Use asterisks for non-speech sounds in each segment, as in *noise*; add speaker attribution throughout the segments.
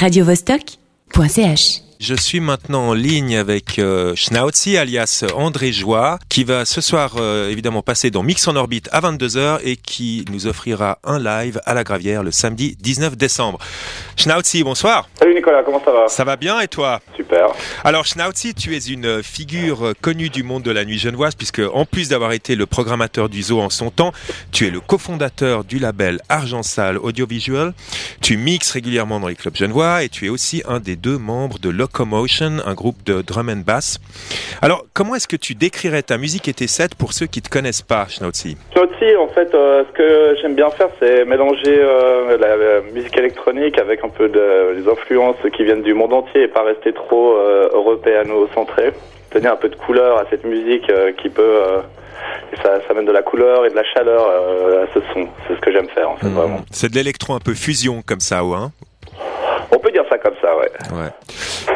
Speaker 1: radiovostok.ch
Speaker 2: Je suis maintenant en ligne avec euh, Schnauzi, alias André Joie, qui va ce soir euh, évidemment passer dans Mix en orbite à 22h et qui nous offrira un live à la Gravière le samedi 19 décembre. Schnauzi, bonsoir.
Speaker 3: Salut Nicolas, comment ça va?
Speaker 2: Ça va bien et toi?
Speaker 3: Super.
Speaker 2: Alors Schnauzi, tu es une figure connue du monde de la nuit genevoise puisque en plus d'avoir été le programmateur du zoo en son temps, tu es le cofondateur du label Argent Sale Audiovisual. Tu mixes régulièrement dans les clubs genevois et tu es aussi un des deux membres de Locomotion, un groupe de drum and bass. Alors, comment est-ce que tu décrirais ta musique et tes sets pour ceux qui te connaissent pas, Schnauzi
Speaker 3: Schnauzi, en fait, euh, ce que j'aime bien faire, c'est mélanger euh, la, la, musique électronique avec un peu de, les influences qui viennent du monde entier et pas rester trop euh, européano-centré. Donner un peu de couleur à cette musique euh, qui peut... euh, ça, ça amène de la couleur et de la chaleur euh, à ce son. C'est ce que j'aime faire, en fait, vraiment.
Speaker 2: C'est de l'électro un peu fusion comme ça, ouais. hein?
Speaker 3: On peut dire ça comme ça, ouais.
Speaker 2: Ouais.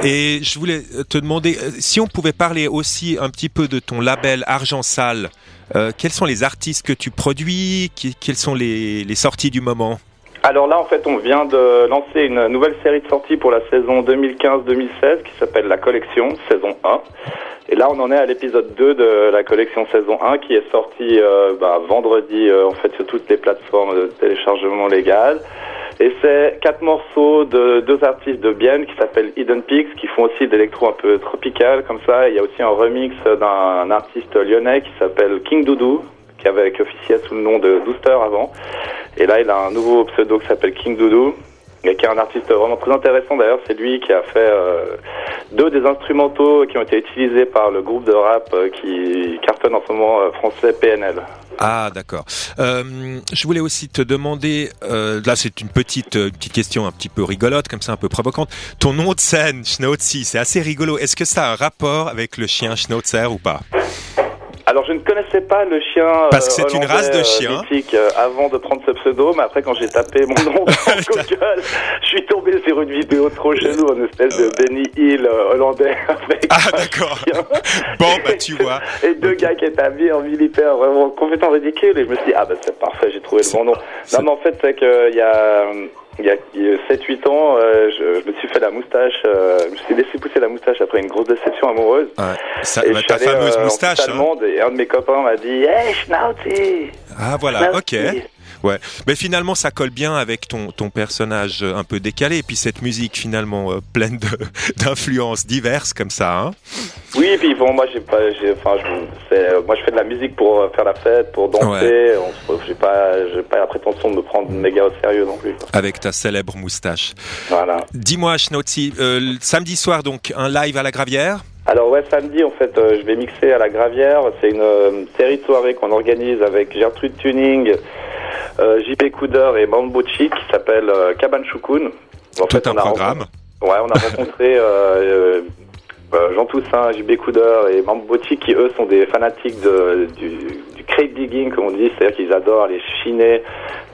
Speaker 2: Et je voulais te demander euh, si on pouvait parler aussi un petit peu de ton label Argent Sale. Euh, quels sont les artistes que tu produis? Quelles sont les, les sorties du moment?
Speaker 3: Alors là, en fait, on vient de lancer une nouvelle série de sorties pour la saison 2015-2016 qui s'appelle La Collection, saison 1. Et là, on en est à l'épisode 2 de la collection saison 1 qui est sorti euh, bah, vendredi, euh, en fait, sur toutes les plateformes de téléchargement légal. Et c'est quatre morceaux de deux artistes de Bienne qui s'appellent Hidden Peaks, qui font aussi de l'électro un peu tropical, comme ça. Il y a aussi un remix d'un artiste lyonnais qui s'appelle King Doudou, qui avait qui officiait sous le nom de Dooster avant. Et là, il a un nouveau pseudo qui s'appelle King Doudou, et qui est un artiste vraiment très intéressant. D'ailleurs, c'est lui qui a fait euh, deux des instrumentaux qui ont été utilisés par le groupe de rap euh, qui cartonne en ce moment euh, français PNL.
Speaker 2: Ah, d'accord. Je voulais aussi te demander, là c'est une petite, petite question un petit peu rigolote, comme ça un peu provocante. Ton nom de scène, Schnauzi, c'est assez rigolo. Est-ce que ça a un rapport avec le chien Schnauzer ou pas?
Speaker 3: Alors, je ne connaissais pas le chien
Speaker 2: Parce que c'est une race de
Speaker 3: euh,
Speaker 2: chien.
Speaker 3: mythique, euh, avant de prendre ce pseudo, mais après quand j'ai tapé mon nom *laughs* dans Google, je suis tombé sur une vidéo trop chelou, une espèce de Benny Hill euh, hollandais *laughs* avec
Speaker 2: Ah, d'accord. *laughs* Bon, bah tu vois.
Speaker 3: Et deux gars qui étaient habillés en militaire, vraiment complètement ridicule. Et je me suis dit, ah bah c'est parfait, j'ai trouvé le bon nom. Non, mais en fait, c'est qu'il y a, il y a, il y a 7-8 ans, euh, je, je me suis fait la moustache, euh, je me suis laissé pousser la moustache après une grosse déception amoureuse.
Speaker 2: Ouais. Ça-
Speaker 3: Et
Speaker 2: bah,
Speaker 3: je
Speaker 2: ta
Speaker 3: allé,
Speaker 2: fameuse
Speaker 3: euh,
Speaker 2: moustache. hein.
Speaker 3: et un de mes copains m'a dit, hey Schnauzi
Speaker 2: Ah voilà, ok. Ouais, mais finalement ça colle bien avec ton ton personnage euh, un peu décalé et puis cette musique finalement euh, pleine *laughs* d'influences diverses comme ça. Hein
Speaker 3: Oui, et puis bon, moi j'ai pas, j'ai, enfin, je, c'est, euh, moi je fais de la musique pour faire la fête, pour danser. Se- J'ai pas, la prétention de me prendre méga au sérieux non plus.
Speaker 2: avec ta célèbre moustache.
Speaker 3: Voilà.
Speaker 2: Dis-moi, Schnauzi, euh, samedi soir donc un live à la Gravière?
Speaker 3: Alors ouais, samedi en fait, euh, je vais mixer à la Gravière. C'est une euh, série de soirées qu'on organise avec Gertrude Tuning, JP Couder et Mambo Chic qui s'appelle euh, Cabane Choukoun. En
Speaker 2: Tout
Speaker 3: fait,
Speaker 2: un programme.
Speaker 3: rencontré- Ouais, on a rencontré euh, euh, euh, Jean Toussaint, JB Couder et Mambo Chic qui eux sont des fanatiques de, du, du crate digging comme on dit, c'est-à-dire qu'ils adorent les chiner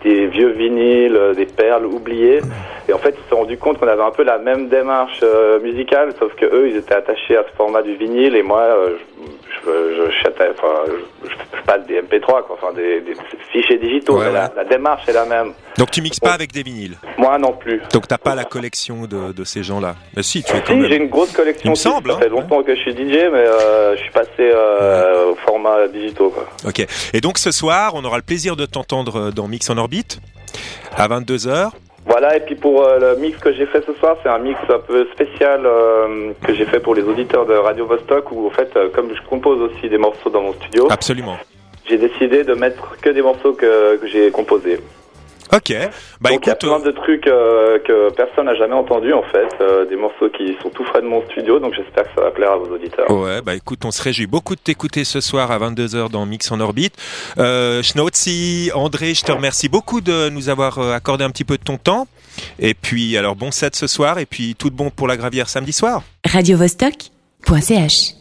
Speaker 3: des vieux vinyles, euh, des perles oubliées. Et en fait, ils se sont rendus compte qu'on avait un peu la même démarche euh, musicale, sauf que eux, ils étaient attachés à ce format du vinyle, et moi, euh, je, je, je, chatais- enfin, je, des MP3, quoi, enfin des, des fichiers digitaux.
Speaker 2: Ouais,
Speaker 3: la, démarche est la même.
Speaker 2: Donc tu mixes pas avec des vinyles.
Speaker 3: Moi non plus.
Speaker 2: Donc t'as pas la collection de, de ces gens-là. Mais si, tu es quand
Speaker 3: Si, j'ai
Speaker 2: même.
Speaker 3: une grosse collection.
Speaker 2: Il me semble,
Speaker 3: Ça fait
Speaker 2: hein,
Speaker 3: longtemps que je suis DJ, mais euh, je suis passé euh, au format digitaux, quoi.
Speaker 2: Ok. Et donc ce soir, on aura le plaisir de t'entendre euh, dans Mix en orbite à 22 h
Speaker 3: Voilà, et puis pour euh, le mix que j'ai fait ce soir, c'est un mix un peu spécial euh, que j'ai fait pour les auditeurs de Radio Vostok, où en fait, euh, comme je compose aussi des morceaux dans mon studio,
Speaker 2: Absolument.
Speaker 3: j'ai décidé de mettre que des morceaux que, que j'ai composés.
Speaker 2: Ok. Bah
Speaker 3: Donc il y a
Speaker 2: écoute,
Speaker 3: plein de trucs euh, que personne n'a jamais entendu en fait, euh, des morceaux qui sont tout frais de mon studio, donc j'espère que ça va plaire à vos auditeurs.
Speaker 2: Ouais, bah écoute, on se réjouit beaucoup de t'écouter ce soir à 22h dans Mix en orbite. Euh, Schnauzi, André, je te remercie beaucoup de nous avoir euh, accordé un petit peu de ton temps. Et puis, alors bon set ce soir et puis tout de bon pour la gravière samedi soir.
Speaker 1: radiovostok.ch